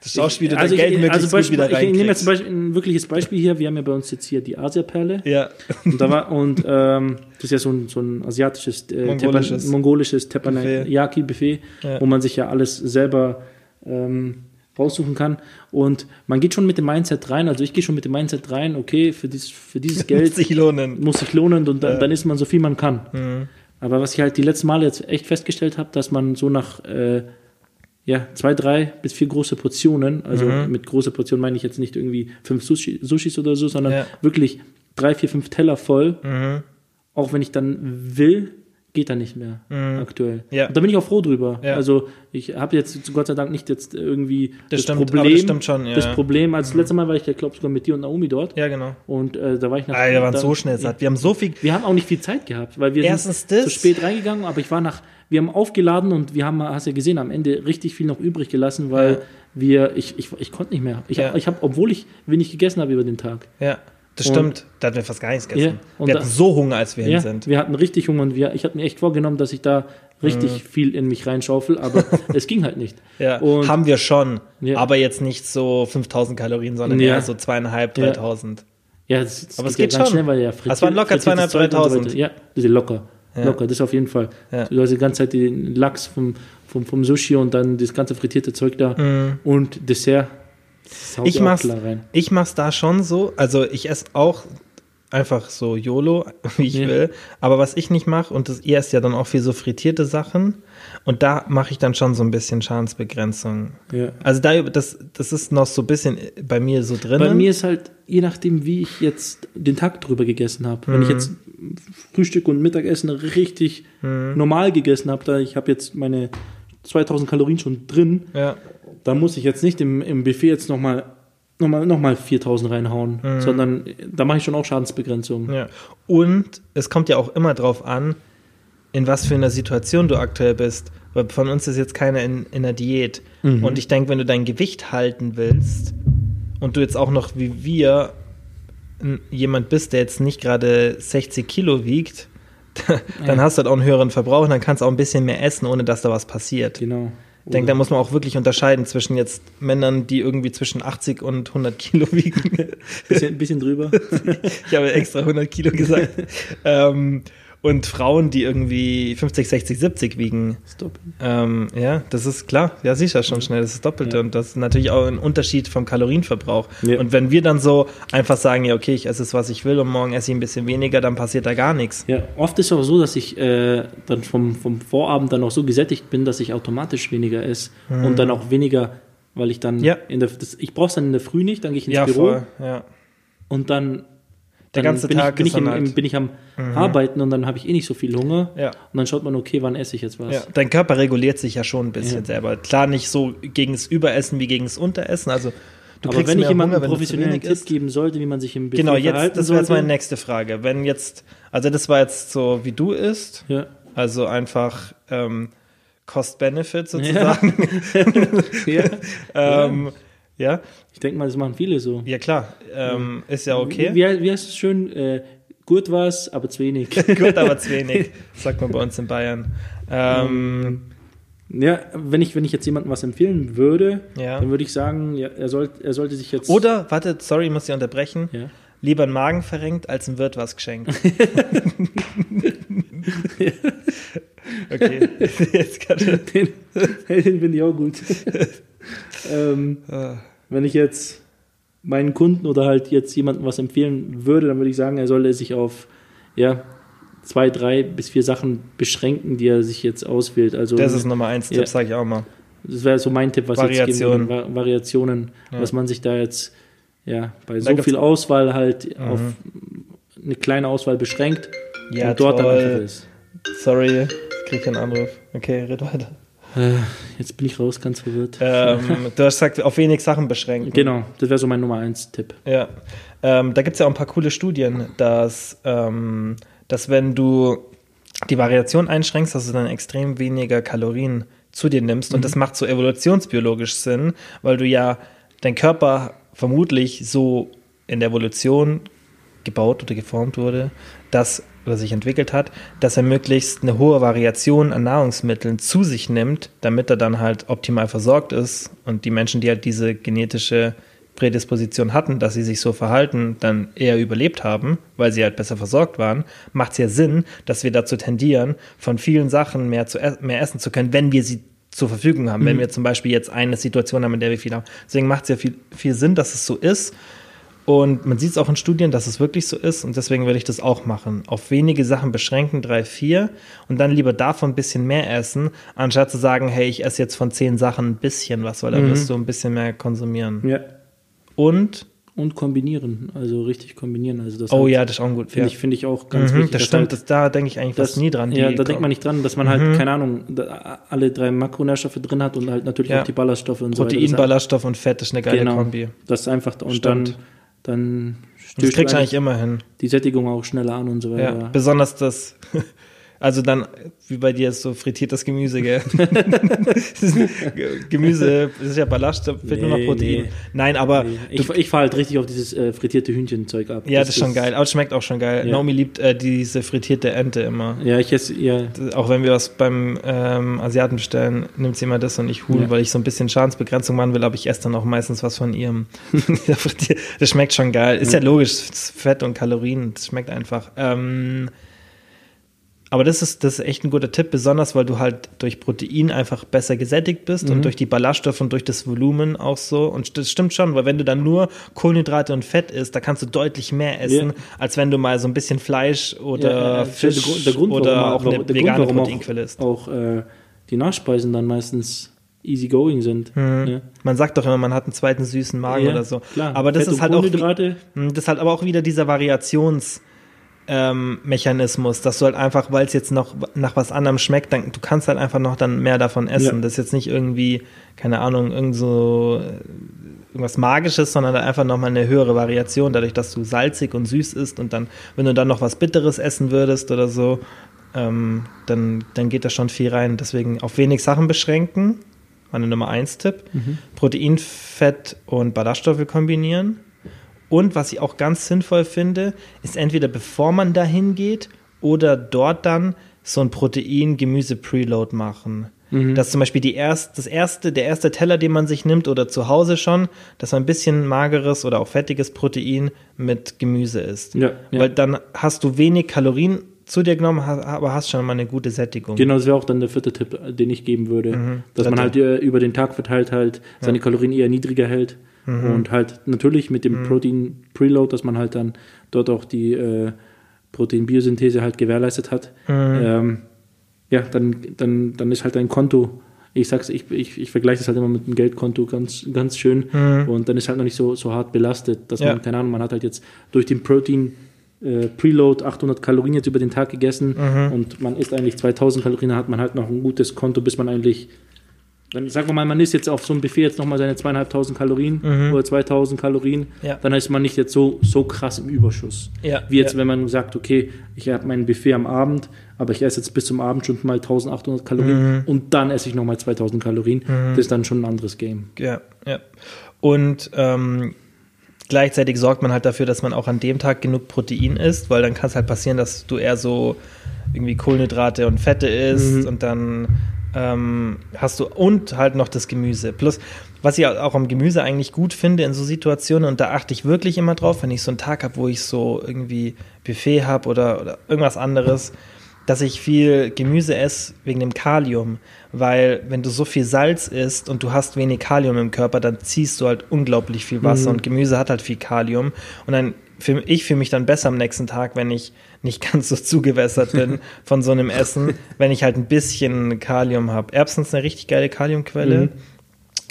Das Schauspiel, wie du also dein Geld ich, möglichst also Beispiel, wieder ich nehme jetzt reinkriegst. zum Beispiel ein wirkliches Beispiel hier. Wir haben ja bei uns jetzt hier die Asia-Perle. Ja, Und, da war, und [LAUGHS] ähm, das ist ja so ein, so ein asiatisches, äh, Mongolisches. Tepan- mongolisches Teppanyaki-Buffet, Ja. wo man sich ja alles selber ähm, raussuchen kann. Und man geht schon mit dem Mindset rein, also ich gehe schon mit dem Mindset rein, okay, für dieses, für dieses [LAUGHS] Geld Wird sich lohnen. muss sich lohnen und dann, dann isst man so viel man kann. Mhm. Aber was ich halt die letzten Male jetzt echt festgestellt habe, dass man so nach äh, ja, zwei, drei bis vier große Portionen, also Mhm. mit große Portionen meine ich jetzt nicht irgendwie fünf Sushi, Sushis oder so, sondern Ja. wirklich drei, vier, fünf Teller voll. Mhm. Auch wenn ich dann will, geht da nicht mehr aktuell. Ja. Und da bin ich auch froh drüber. Ja. Also ich habe jetzt Gott sei Dank nicht jetzt irgendwie Das stimmt, aber Problem. das stimmt schon, ja. Das Problem, als das letzte Mal war ich, glaube sogar mit dir und Naomi dort. Ja, genau. Und äh, da war ich nach. Ah, wir waren da- so schnell satt. Wir haben so viel. wir haben auch nicht viel Zeit gehabt, weil wir Erstens sind das. zu spät reingegangen, aber ich war nach, wir haben aufgeladen und wir haben, hast ja gesehen, am Ende richtig viel noch übrig gelassen, weil Ja. wir, ich, ich, ich konnte nicht mehr. Ich, Ja. ich habe, obwohl ich wenig gegessen habe über den Tag. Ja, das Und- stimmt. Da hatten wir fast gar nichts gegessen. Ja, wir hatten so Hunger, als wir Ja, hin sind. wir hatten richtig Hunger und wir, ich hatte mir echt vorgenommen, dass ich da richtig viel in mich reinschaufel, aber [LAUGHS] es ging halt nicht. Ja, Und haben wir schon. Ja. Aber jetzt nicht so 5000 Kalorien, sondern Ja. eher so zweieinhalb, Ja. 3000. ja, das, das Aber es geht ganz schon. schnell, weil ja Das waren locker frittiertes 200, Zeug und so 3000. weiter. Ja, das ist locker. Locker, das auf jeden Fall. Ja. Du hast die ganze Zeit den Lachs vom, vom, vom Sushi und dann das ganze frittierte Zeug da und Dessert. Mhm. Ich mach's, ich mach's da schon so. Also ich esse auch einfach so YOLO, [LAUGHS] wie ich Ja. will. Aber was ich nicht mache, und das, ihr esst ja dann auch viel so frittierte Sachen, und da mache ich dann schon so ein bisschen Schadensbegrenzung. Ja. Also da, das, das ist noch so ein bisschen bei mir so drin. Bei mir ist halt, je nachdem, wie ich jetzt den Tag drüber gegessen habe. Wenn ich Mhm. jetzt Frühstück und Mittagessen richtig Mhm. normal gegessen habe, da ich habe jetzt meine 2000 Kalorien schon drin, ja. Da muss ich jetzt nicht im, im Buffet jetzt nochmal noch mal, noch mal 4000 reinhauen, sondern da mache ich schon auch Schadensbegrenzung. Mhm. Ja. Und es kommt ja auch immer drauf an, in was für einer Situation du aktuell bist. Weil von uns ist jetzt keiner in, in einer Diät. Mhm. Und ich denke, wenn du dein Gewicht halten willst und du jetzt auch noch wie wir jemand bist, der jetzt nicht gerade 60 Kilo wiegt, [LAUGHS] dann hast du halt auch einen höheren Verbrauch und dann kannst du auch ein bisschen mehr essen, ohne dass da was passiert. Genau. Ich denke, da muss man auch wirklich unterscheiden zwischen jetzt Männern, die irgendwie zwischen 80 und 100 Kilo wiegen. bisschen, bisschen drüber. [LAUGHS] Ich habe extra 100 Kilo gesagt. [LAUGHS] ähm, und Frauen, die irgendwie 50, 60, 70 wiegen. Stop. Ähm, ja, das ist klar. Ja, siehst ja schon schnell, das ist das Doppelte. Ja. Und das ist natürlich auch ein Unterschied vom Kalorienverbrauch. Ja. Und wenn wir dann so einfach sagen, ja, okay, ich esse es, was ich will und morgen esse ich ein bisschen weniger, dann passiert da gar nichts. Ja, oft ist es auch so, dass ich äh, dann vom, vom Vorabend dann auch so gesättigt bin, dass ich automatisch weniger esse und dann auch weniger, weil ich dann Mhm. Ja. in der, das, ich brauche es dann in der Früh nicht, dann gehe ich ins Ja, Büro voll. Ja. und dann, Der ganze bin, Tag ich, bin, ist ich im, halt- bin ich am Arbeiten und dann habe ich eh nicht so viel Hunger Ja. und dann schaut man, okay, wann esse ich jetzt was. Ja, dein Körper reguliert sich ja schon ein bisschen Ja. selber. Klar, nicht so gegen das Überessen wie gegen das Unteressen. Also du Aber kriegst wenn ich jemandem Hunger, professionellen Tipp isst. geben sollte, wie man sich im Buffet Genau, jetzt, das wäre jetzt meine nächste Frage. Wenn jetzt, also das war jetzt so, wie du isst, Ja. also einfach ähm, Cost-Benefit sozusagen. ja. [LAUGHS] [LAUGHS] ähm, ja. Ich denke mal, das machen viele so. ja, klar, ähm, ist ja okay. Wie, wie heißt es schön? Äh, gut was, aber zu wenig. [LAUGHS] Gut, aber zu [LAUGHS] wenig, sagt man bei uns in Bayern. Ähm, Ja, wenn ich, wenn ich jetzt jemandem was empfehlen würde, Ja. dann würde ich sagen, ja, er, soll, er sollte sich jetzt. oder, warte, sorry, ich muss dich unterbrechen. Ja. Lieber einen Magen verrenkt, als ein Wirt was geschenkt. [LAUGHS] okay, jetzt gerade. Den, den finde ich auch gut. ähm, Äh, wenn ich jetzt. meinen Kunden oder halt jetzt jemandem was empfehlen würde, dann würde ich sagen, er solle sich auf ja, zwei, drei bis vier Sachen beschränken, die er sich jetzt auswählt. Also, Das ist Nummer eins, Ja. Tipp, sage ich auch mal. das wäre so mein Tipp, was ich jetzt Variationen. geben würde. Va- Variationen, Ja. was man sich da jetzt ja, bei Da so viel Auswahl halt auf eine kleine Auswahl beschränkt Ja, und dort dann einfach ist. Sorry, ich krieg keinen Anruf. Okay, red weiter. Äh, jetzt bin ich raus, ganz verwirrt. Ähm, [LAUGHS] du hast gesagt, auf wenig Sachen beschränken. Genau, das wäre so mein Nummer eins Tipp. Ja, ähm, da gibt es ja auch ein paar coole Studien, dass, ähm, dass wenn du die Variation einschränkst, dass du dann extrem weniger Kalorien zu dir nimmst. Und das macht so evolutionsbiologisch Sinn, weil du ja, dein Körper vermutlich so in der Evolution gebaut oder geformt wurde, dass oder sich entwickelt hat, dass er möglichst eine hohe Variation an Nahrungsmitteln zu sich nimmt, damit er dann halt optimal versorgt ist und die Menschen, die halt diese genetische Prädisposition hatten, dass sie sich so verhalten, dann eher überlebt haben, weil sie halt besser versorgt waren, macht es ja Sinn, dass wir dazu tendieren, von vielen Sachen mehr, zu, mehr essen zu können, wenn wir sie zur Verfügung haben. Wenn wir zum Beispiel jetzt eine Situation haben, in der wir viel haben. Deswegen macht es ja viel, viel Sinn, dass es so ist. Und man sieht es auch in Studien, dass es wirklich so ist. Und deswegen würde ich das auch machen. Auf wenige Sachen beschränken, drei, vier. Und dann lieber davon ein bisschen mehr essen, anstatt zu sagen, hey, ich esse jetzt von zehn Sachen ein bisschen was, weil da wirst du ein bisschen mehr konsumieren. Ja. Und, Und kombinieren, also richtig kombinieren. Also das oh halt, ja, das ist auch gut. finde ja. ich, finde ich auch ganz mhm, wichtig. das stimmt, halt- das, da denke ich eigentlich fast nie dran. Ja, da denkt man nicht dran, dass man halt, keine Ahnung, da, alle drei Makronährstoffe drin hat und halt natürlich Ja. auch die Ballaststoffe und so Protein, weiter. Ballaststoff und Fett ist eine geile genau, Kombi. Das ist einfach, und Stimmt. dann, dann Und das stößt kriegst du eigentlich immer hin. die Sättigung auch schneller an und so Ja, weiter. besonders das, [LAUGHS] also dann, wie bei dir ist so frittiertes Gemüse, gell? Das [LAUGHS] Gemüse, das ist ja Ballast, da fehlt nur noch Nee, Protein. nee. Nein, aber Ich, ich fahre halt richtig auf dieses äh, frittierte Hühnchenzeug ab. ja, das, ist schon geil. Aber es schmeckt auch schon geil. Ja. Naomi liebt äh, diese frittierte Ente immer. Ja, ich esse, ja, Auch wenn wir was beim ähm, Asiaten bestellen, nimmt sie immer das und ich Huhn, Ja. weil ich so ein bisschen Schadensbegrenzung machen will, aber ich esse dann auch meistens was von ihrem. [LAUGHS] das schmeckt schon geil. Ist ja logisch, es ist Fett und Kalorien, das schmeckt einfach. Ähm, aber das ist, das ist echt ein guter Tipp, besonders weil du halt durch Protein einfach besser gesättigt bist Mhm. und durch die Ballaststoffe und durch das Volumen auch so. Und das stimmt schon, weil wenn du dann nur Kohlenhydrate und Fett isst, da kannst du deutlich mehr essen, Ja. als wenn du mal so ein bisschen Fleisch oder ja, äh, Fisch der der Grund, oder auch eine vegane Grund, Proteinquelle ist. Auch, auch äh, die Nachspeisen dann meistens easy going sind. Ja. Man sagt doch immer, man hat einen zweiten süßen Magen Ja, oder so. klar. Aber das Fett ist halt auch. Hm, das ist halt aber auch wieder dieser Variations ähm, Mechanismus, dass du halt einfach, weil es jetzt noch nach was anderem schmeckt, dann du kannst halt einfach noch dann mehr davon essen. Ja. Das ist jetzt nicht irgendwie, keine Ahnung, irgend so äh, irgendwas Magisches, sondern einfach nochmal eine höhere Variation, dadurch, dass du salzig und süß isst und dann, wenn du dann noch was Bitteres essen würdest oder so, ähm, dann, dann geht da schon viel rein. Deswegen auf wenig Sachen beschränken, meine Nummer 1 Tipp. Protein, Fett und Ballaststoffe kombinieren. Und was ich auch ganz sinnvoll finde, ist entweder bevor man dahin geht oder dort dann so ein Protein-Gemüse-Preload machen. Dass zum Beispiel die erst, das erste, der erste Teller, den man sich nimmt oder zu Hause schon, dass man ein bisschen mageres oder auch fettiges Protein mit Gemüse isst. Ja, ja. Weil dann hast du wenig Kalorien zu dir genommen, aber hast schon mal eine gute Sättigung. Genau, das wäre auch dann der vierte Tipp, äh, den ich geben würde. Dass man halt äh, über den Tag verteilt halt seine Kalorien eher niedriger hält. Und halt natürlich mit dem Protein Preload, dass man halt dann dort auch die äh, Proteinbiosynthese halt gewährleistet hat. Ähm, ja, dann, dann, dann ist halt ein Konto. Ich sag's, ich, ich, ich vergleiche das halt immer mit einem Geldkonto ganz, ganz schön. Und dann ist halt noch nicht so, so hart belastet, dass Ja. man, keine Ahnung, man hat halt jetzt durch den Protein äh, Preload 800 Kalorien jetzt über den Tag gegessen und man isst eigentlich 2000 Kalorien, hat man halt noch ein gutes Konto, bis man eigentlich, dann sagen wir mal, man isst jetzt auf so einem Buffet jetzt nochmal seine zweieinhalbtausend Kalorien oder 2000 Kalorien, Ja. dann ist man nicht jetzt so, so krass im Überschuss. Ja, Wie jetzt, ja. wenn man sagt, okay, ich habe mein Buffet am Abend, aber ich esse jetzt bis zum Abend schon mal 1800 Kalorien und dann esse ich nochmal 2000 Kalorien. Das ist dann schon ein anderes Game. Ja, ja. Und ähm, gleichzeitig sorgt man halt dafür, dass man auch an dem Tag genug Protein isst, weil dann kann es halt passieren, dass du eher so irgendwie Kohlenhydrate und Fette isst und dann ähm, hast du und halt noch das Gemüse. Plus, was ich auch am Gemüse eigentlich gut finde in so Situationen, und da achte ich wirklich immer drauf, wenn ich so einen Tag habe, wo ich so irgendwie Buffet habe oder, oder irgendwas anderes, dass ich viel Gemüse esse wegen dem Kalium, weil wenn du so viel Salz isst und du hast wenig Kalium im Körper, dann ziehst du halt unglaublich viel Wasser Mhm. und Gemüse hat halt viel Kalium und dann fühl, ich fühle mich dann besser am nächsten Tag, wenn ich nicht [LAUGHS] ganz so zugewässert bin [LAUGHS] von so einem Essen, wenn ich halt ein bisschen Kalium habe. Erbsen ist eine richtig geile Kaliumquelle. Mhm.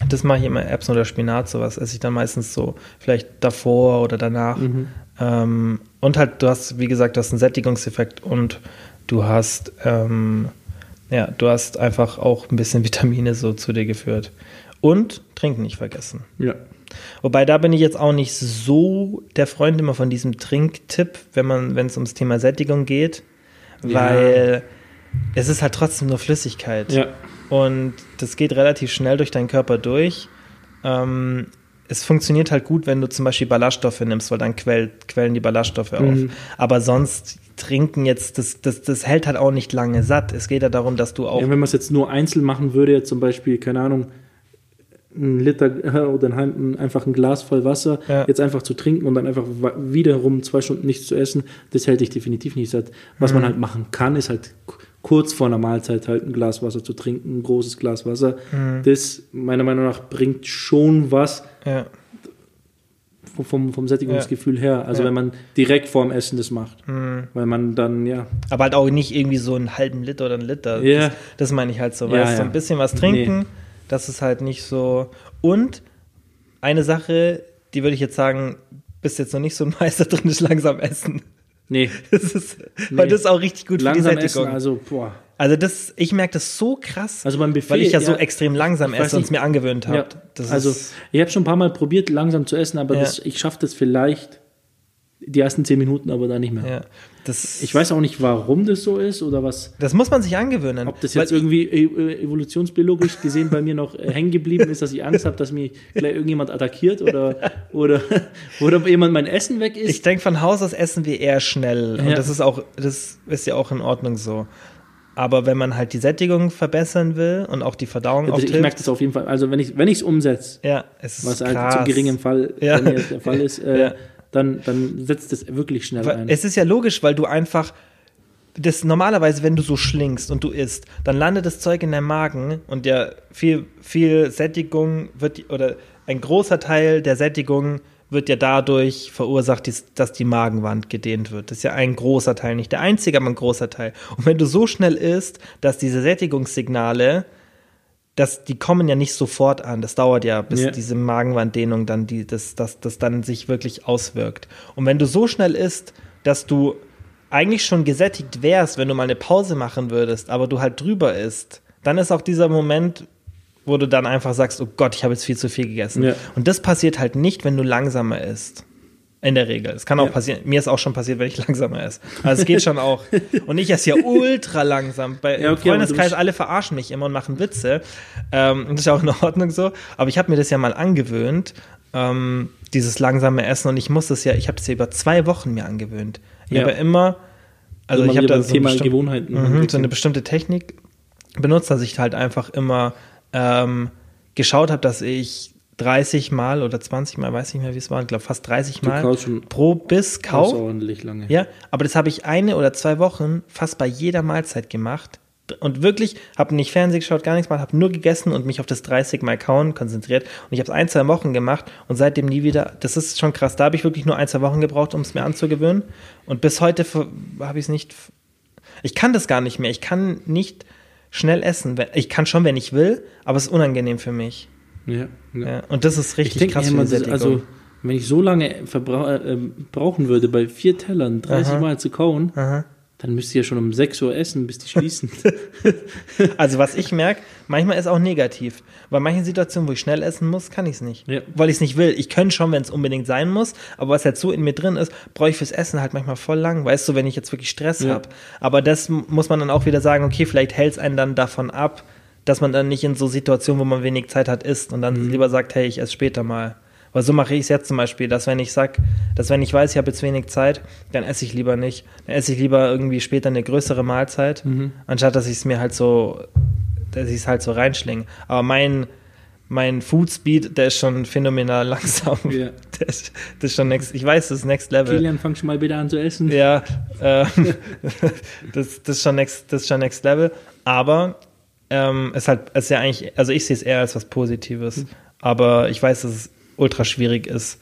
Das mache ich immer Erbsen oder Spinat, sowas esse ich dann meistens so vielleicht davor oder danach. Mhm. Ähm, und halt, du hast, wie gesagt, du hast einen Sättigungseffekt und du hast, ähm, ja, du hast einfach auch ein bisschen [LAUGHS] Vitamine so zu dir geführt. Und trinken nicht vergessen. Ja. Wobei da bin ich jetzt auch nicht so der Freund immer von diesem Trinktipp, wenn man, wenn es ums Thema Sättigung geht, Ja. weil es ist halt trotzdem nur Flüssigkeit. Ja. Und das geht relativ schnell durch deinen Körper durch. Ähm, es funktioniert halt gut, wenn du zum Beispiel Ballaststoffe nimmst, weil dann quell, quellen die Ballaststoffe auf. Mhm. Aber sonst trinken jetzt, das, das, das hält halt auch nicht lange satt. Es geht ja darum, dass du auch. Ja, wenn man es jetzt nur einzeln machen würde, jetzt zum Beispiel, keine Ahnung, ein Liter äh, oder ein, einfach ein Glas voll Wasser, Ja. jetzt einfach zu trinken und dann einfach wiederum zwei Stunden nichts zu essen, das hält dich definitiv nicht satt. Was man halt machen kann, ist halt kurz vor einer Mahlzeit halt ein Glas Wasser zu trinken, ein großes Glas Wasser. Das meiner Meinung nach bringt schon was ja, vom- vom, Sättigungsgefühl her. Also Ja. wenn man direkt vorm Essen das macht. Weil man dann, ja, aber halt auch nicht irgendwie so einen halben Liter oder einen Liter. Ja. Das, das meine ich halt so. Ja, so ja. ein bisschen was trinken, Nee. Das ist halt nicht so. Und eine Sache, die würde ich jetzt sagen, bist jetzt noch nicht so ein Meister [LAUGHS] drin, ist langsam essen. nee, [LAUGHS] Das ist, Weil Nee. das ist auch richtig gut langsam für die essen, Sättigung. also boah. Also das, ich merke das so krass, Also beim Buffet, weil ich ja, so ja, extrem langsam esse und es mir angewöhnt habe. Ja, also ich habe schon ein paar Mal probiert, langsam zu essen, aber Ja. das, ich schaffe das vielleicht die ersten zehn Minuten, aber dann nicht mehr. ja, das, Ich weiß auch nicht, warum das so ist oder was. das muss man sich angewöhnen. Ob das jetzt irgendwie äh, evolutionsbiologisch gesehen bei mir noch äh, hängen geblieben ist, dass ich Angst habe, dass mich gleich irgendjemand attackiert oder, oder, oder jemand mein Essen weg ist. Ich denke, von Haus aus essen wir eher schnell. Und Ja. das ist auch, das ist ja auch in Ordnung so. Aber wenn man halt die Sättigung verbessern will und auch die Verdauung oft ich merke das auf jeden Fall. Also wenn ich es wenn umsetze, ja, es ist was halt krass. zu geringem Fall Ja. der Fall ist, [LAUGHS] äh, Ja. Dann, dann setzt es wirklich schnell Weil ein. Es ist ja logisch, weil du einfach das normalerweise, wenn du so schlingst und du isst, dann landet das Zeug in deinem Magen und ja viel, viel Sättigung wird oder ein großer Teil der Sättigung wird ja dadurch verursacht, dass die Magenwand gedehnt wird. Das ist ja ein großer Teil, nicht der einzige, aber ein großer Teil. Und wenn du so schnell isst, dass diese Sättigungssignale, dass die kommen ja nicht sofort an. Das dauert ja, bis Ja. diese Magenwanddehnung dann, die, das, das, das dann sich wirklich auswirkt. Und wenn du so schnell isst, dass du eigentlich schon gesättigt wärst, wenn du mal eine Pause machen würdest, aber du halt drüber isst, dann ist auch dieser Moment, wo du dann einfach sagst, oh Gott, ich habe jetzt viel zu viel gegessen. Ja. Und das passiert halt nicht, wenn du langsamer isst. In der Regel. Es kann auch Ja. passieren. Mir ist auch schon passiert, wenn ich langsamer esse. Also es geht schon auch. [LAUGHS] Und ich esse ja ultra langsam. Bei Ja, okay, Freundeskreis, alle verarschen mich immer und machen Witze. Ähm, und das ist auch in Ordnung so. Aber ich habe mir das ja mal angewöhnt, ähm, dieses langsame Essen. Und ich muss das ja, ich habe das ja über zwei Wochen mir angewöhnt. Ich Ja. habe ja immer, also ich habe da so, eine Thema bestimmte- Gewohnheiten. Mhm, so eine bestimmte Technik benutzt, dass ich halt einfach immer ähm, geschaut habe, dass ich 30 Mal oder 20 Mal, weiß nicht mehr, wie es war, ich glaube fast 30 Du Mal pro Biss kau. außerordentlich lange. Ja, aber das habe ich eine oder zwei Wochen fast bei jeder Mahlzeit gemacht. Und wirklich, habe nicht Fernsehen geschaut, gar nichts mal, habe nur gegessen und mich auf das 30 Mal kauen konzentriert. Und ich habe es ein, zwei Wochen gemacht und seitdem nie wieder. Das ist schon krass. Da habe ich wirklich nur ein, zwei Wochen gebraucht, um es mir anzugewöhnen. Und bis heute habe ich es nicht. Ich kann das gar nicht mehr. Ich kann nicht schnell essen. Ich kann schon, wenn ich will, aber es ist unangenehm für mich. Ja, ja. Ja. Und das ist Ich richtig denke krass immer, das, also wenn ich so lange äh, ähm, brauchen würde, bei vier Tellern 30 Aha. Mal zu kauen, Aha. dann müsst ihr ja schon um 6 Uhr essen, bis die schließen. [LAUGHS] Also was ich merke, manchmal ist auch negativ. Bei manchen Situationen, wo ich schnell essen muss, kann ich es nicht. Ja. Weil ich es nicht will. Ich könnte schon, wenn es unbedingt sein muss, aber was halt so in mir drin ist, brauche ich fürs Essen halt manchmal voll lang. Weißt du, wenn ich jetzt wirklich Stress Ja. habe. Aber das muss man dann auch wieder sagen, okay, vielleicht hält es einen dann davon ab, dass man dann nicht in so Situationen, wo man wenig Zeit hat, isst und dann Mhm. lieber sagt, hey, ich esse später mal. Weil so mache ich es jetzt zum Beispiel, dass wenn ich sag, dass wenn ich weiß, ich habe jetzt wenig Zeit, dann esse ich lieber nicht. Dann esse ich lieber irgendwie später eine größere Mahlzeit, Mhm. anstatt dass ich es mir halt so, dass ich es halt so reinschlinge. Aber mein, mein Food Speed, der ist schon phänomenal [LAUGHS] langsam. Ja. das ist schon next, ich weiß, das ist Next Level. Kilian, fang schon mal bitte an zu essen. Ja, äh, [LAUGHS] das, das, ist schon next, das ist schon Next Level. Aber ähm, es, halt, ist ja eigentlich, also ich sehe es eher als was Positives. Mhm. Aber ich weiß, dass es ultra schwierig ist.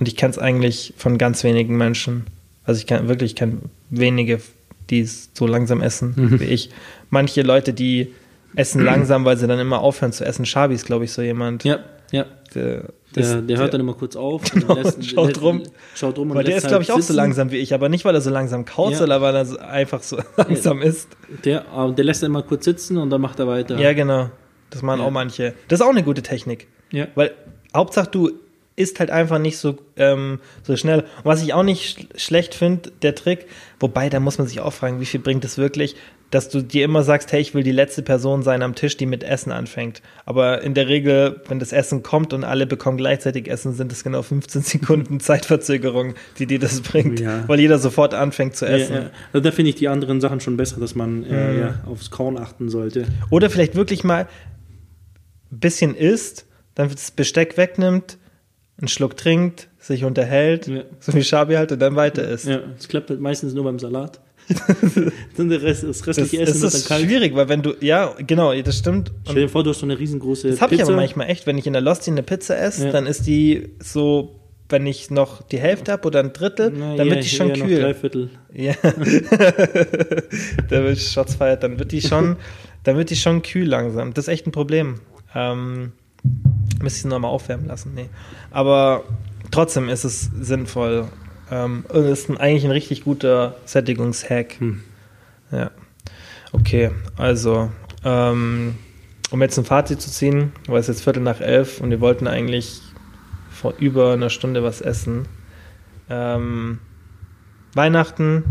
Und ich kenne es eigentlich von ganz wenigen Menschen. Also ich kann wirklich, kenne wenige, die es so langsam essen mhm. wie ich. Manche Leute, die essen [CLEARS THROAT] langsam, weil sie dann immer aufhören zu essen. Schabi ist, glaube ich, so jemand. Ja, ja. Der, der, der, hört dann immer kurz auf. [LAUGHS] Genau, lässt, schaut lässt, rum. Schaut rum und weil der ist, glaube ich, auch sitzen. so langsam wie ich, aber nicht, weil er so langsam kaut, ja. sondern weil er so einfach so [LAUGHS] langsam ist. Der, der lässt immer kurz sitzen und dann macht er weiter. Ja, genau. Das machen ja. auch manche. Das ist auch eine gute Technik. Ja. Weil Hauptsache du isst halt einfach nicht so, ähm, so schnell. Und was ich auch nicht sch schlecht finde, der Trick, wobei da muss man sich auch fragen, wie viel bringt es wirklich, dass du dir immer sagst, hey, ich will die letzte Person sein am Tisch, die mit Essen anfängt. Aber in der Regel, wenn das Essen kommt und alle bekommen gleichzeitig Essen, sind es genau 15 [LAUGHS] Sekunden Zeitverzögerung, die dir das bringt, ja. weil jeder sofort anfängt zu essen. Ja, ja. Also da finde ich die anderen Sachen schon besser, dass man äh, mhm. ja, aufs Korn achten sollte. Oder vielleicht wirklich mal ein bisschen isst, dann das Besteck wegnimmt, einen Schluck trinkt, sich unterhält, so wie Schabi halt und dann weiter isst. Ja, das klappt halt meistens nur beim Salat. [LAUGHS] dann der Rest, das restliche das, Essen das ist schwierig, weil wenn du, ja, genau, das stimmt. Stell dir vor, du hast so eine riesengroße Das habe ich aber manchmal echt, wenn ich in der Losty eine Pizza esse, ja. dann ist die so, wenn ich noch die Hälfte habe oder ein Drittel, Na, dann ja, wird die schon kühl. Drei Viertel. Ja. [LAUGHS] da wird Shots feiert, dann wird die schon, dann wird die schon kühl langsam. Das ist echt ein Problem. Ähm, müsste ich sie nochmal aufwärmen lassen. Nee. Aber trotzdem ist es sinnvoll, ähm, ist ein, eigentlich ein richtig guter Sättigungshack. Hm. Ja. Okay, also, ähm, um jetzt ein Fazit zu ziehen, weil es jetzt Viertel nach elf und wir wollten eigentlich vor über einer Stunde was essen. Ähm, Weihnachten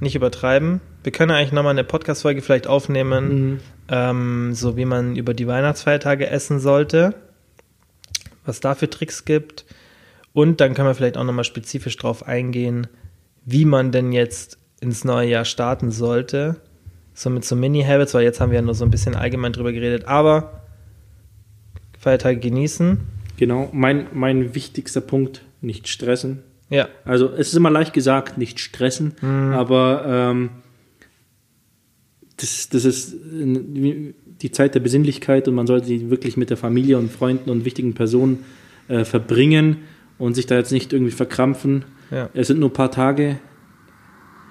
nicht übertreiben. Wir können eigentlich nochmal eine Podcast-Folge vielleicht aufnehmen, mhm. ähm, so wie man über die Weihnachtsfeiertage essen sollte, was da für Tricks gibt. Und dann können wir vielleicht auch nochmal spezifisch darauf eingehen, wie man denn jetzt ins neue Jahr starten sollte. So mit so Mini-Habits, weil jetzt haben wir ja nur so ein bisschen allgemein drüber geredet. Aber Feiertage genießen. Genau, mein, mein wichtigster Punkt, nicht stressen. Ja. Also es ist immer leicht gesagt, nicht stressen, mhm. aber ähm, das, das ist die Zeit der Besinnlichkeit und man sollte sie wirklich mit der Familie und Freunden und wichtigen Personen äh, verbringen und sich da jetzt nicht irgendwie verkrampfen. Ja. Es sind nur ein paar Tage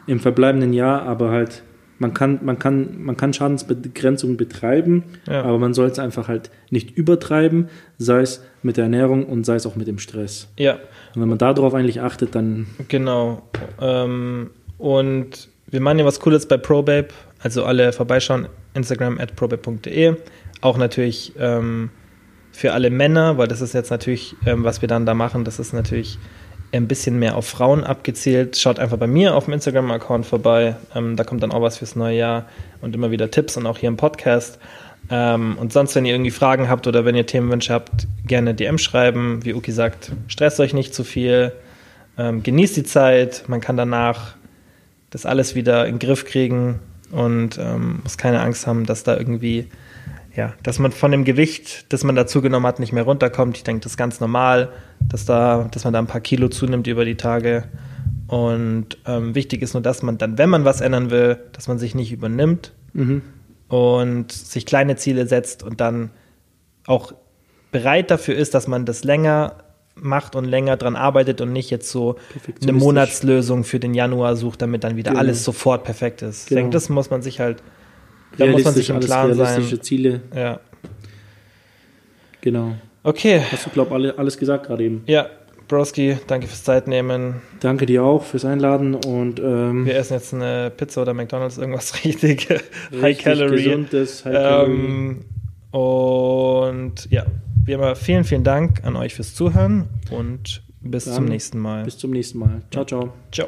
im verbleibenden Jahr, aber halt man kann, man kann, man kann Schadensbegrenzung betreiben, ja. aber man soll es einfach halt nicht übertreiben, sei es mit der Ernährung und sei es auch mit dem Stress. Ja. Und wenn man darauf eigentlich achtet, dann. Genau. Ähm, und wir machen ja was Cooles bei ProBabe, also alle vorbeischauen, Instagram at probabe.de. Auch natürlich ähm, für alle Männer, weil das ist jetzt natürlich, ähm, was wir dann da machen, das ist natürlich ein bisschen mehr auf Frauen abgezielt. Schaut einfach bei mir auf dem Instagram-Account vorbei. Ähm, da kommt dann auch was fürs neue Jahr und immer wieder Tipps und auch hier im Podcast. Ähm, und sonst, wenn ihr irgendwie Fragen habt oder wenn ihr Themenwünsche habt, gerne DM schreiben. Wie Uki sagt, stresst euch nicht zu viel, ähm, genießt die Zeit. Man kann danach das alles wieder in den Griff kriegen und ähm, muss keine Angst haben, dass da irgendwie ja, dass man von dem Gewicht, das man dazu genommen hat, nicht mehr runterkommt. Ich denke, das ist ganz normal, dass, da, dass man da ein paar Kilo zunimmt über die Tage. Und ähm, wichtig ist nur, dass man dann, wenn man was ändern will, dass man sich nicht übernimmt mhm. und sich kleine Ziele setzt und dann auch bereit dafür ist, dass man das länger macht und länger dran arbeitet und nicht jetzt so eine Monatslösung für den Januar sucht, damit dann wieder genau. alles sofort perfekt ist. Genau. Ich denke, das muss man sich halt da muss man sich im Klaren realistische sein. Ziele. Ja. Genau. Okay. Hast du, glaube ich, alles gesagt gerade eben. Ja. Broski, danke fürs Zeitnehmen. Danke dir auch fürs Einladen und ähm, wir essen jetzt eine Pizza oder McDonalds, irgendwas [LAUGHS] richtig, High Calorie. Gesundes, High Calorie. Ähm, und ja, wie immer, vielen, vielen Dank an euch fürs Zuhören und bis Dann zum nächsten Mal. Bis zum nächsten Mal. Ciao, ciao. Ciao.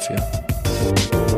dafür.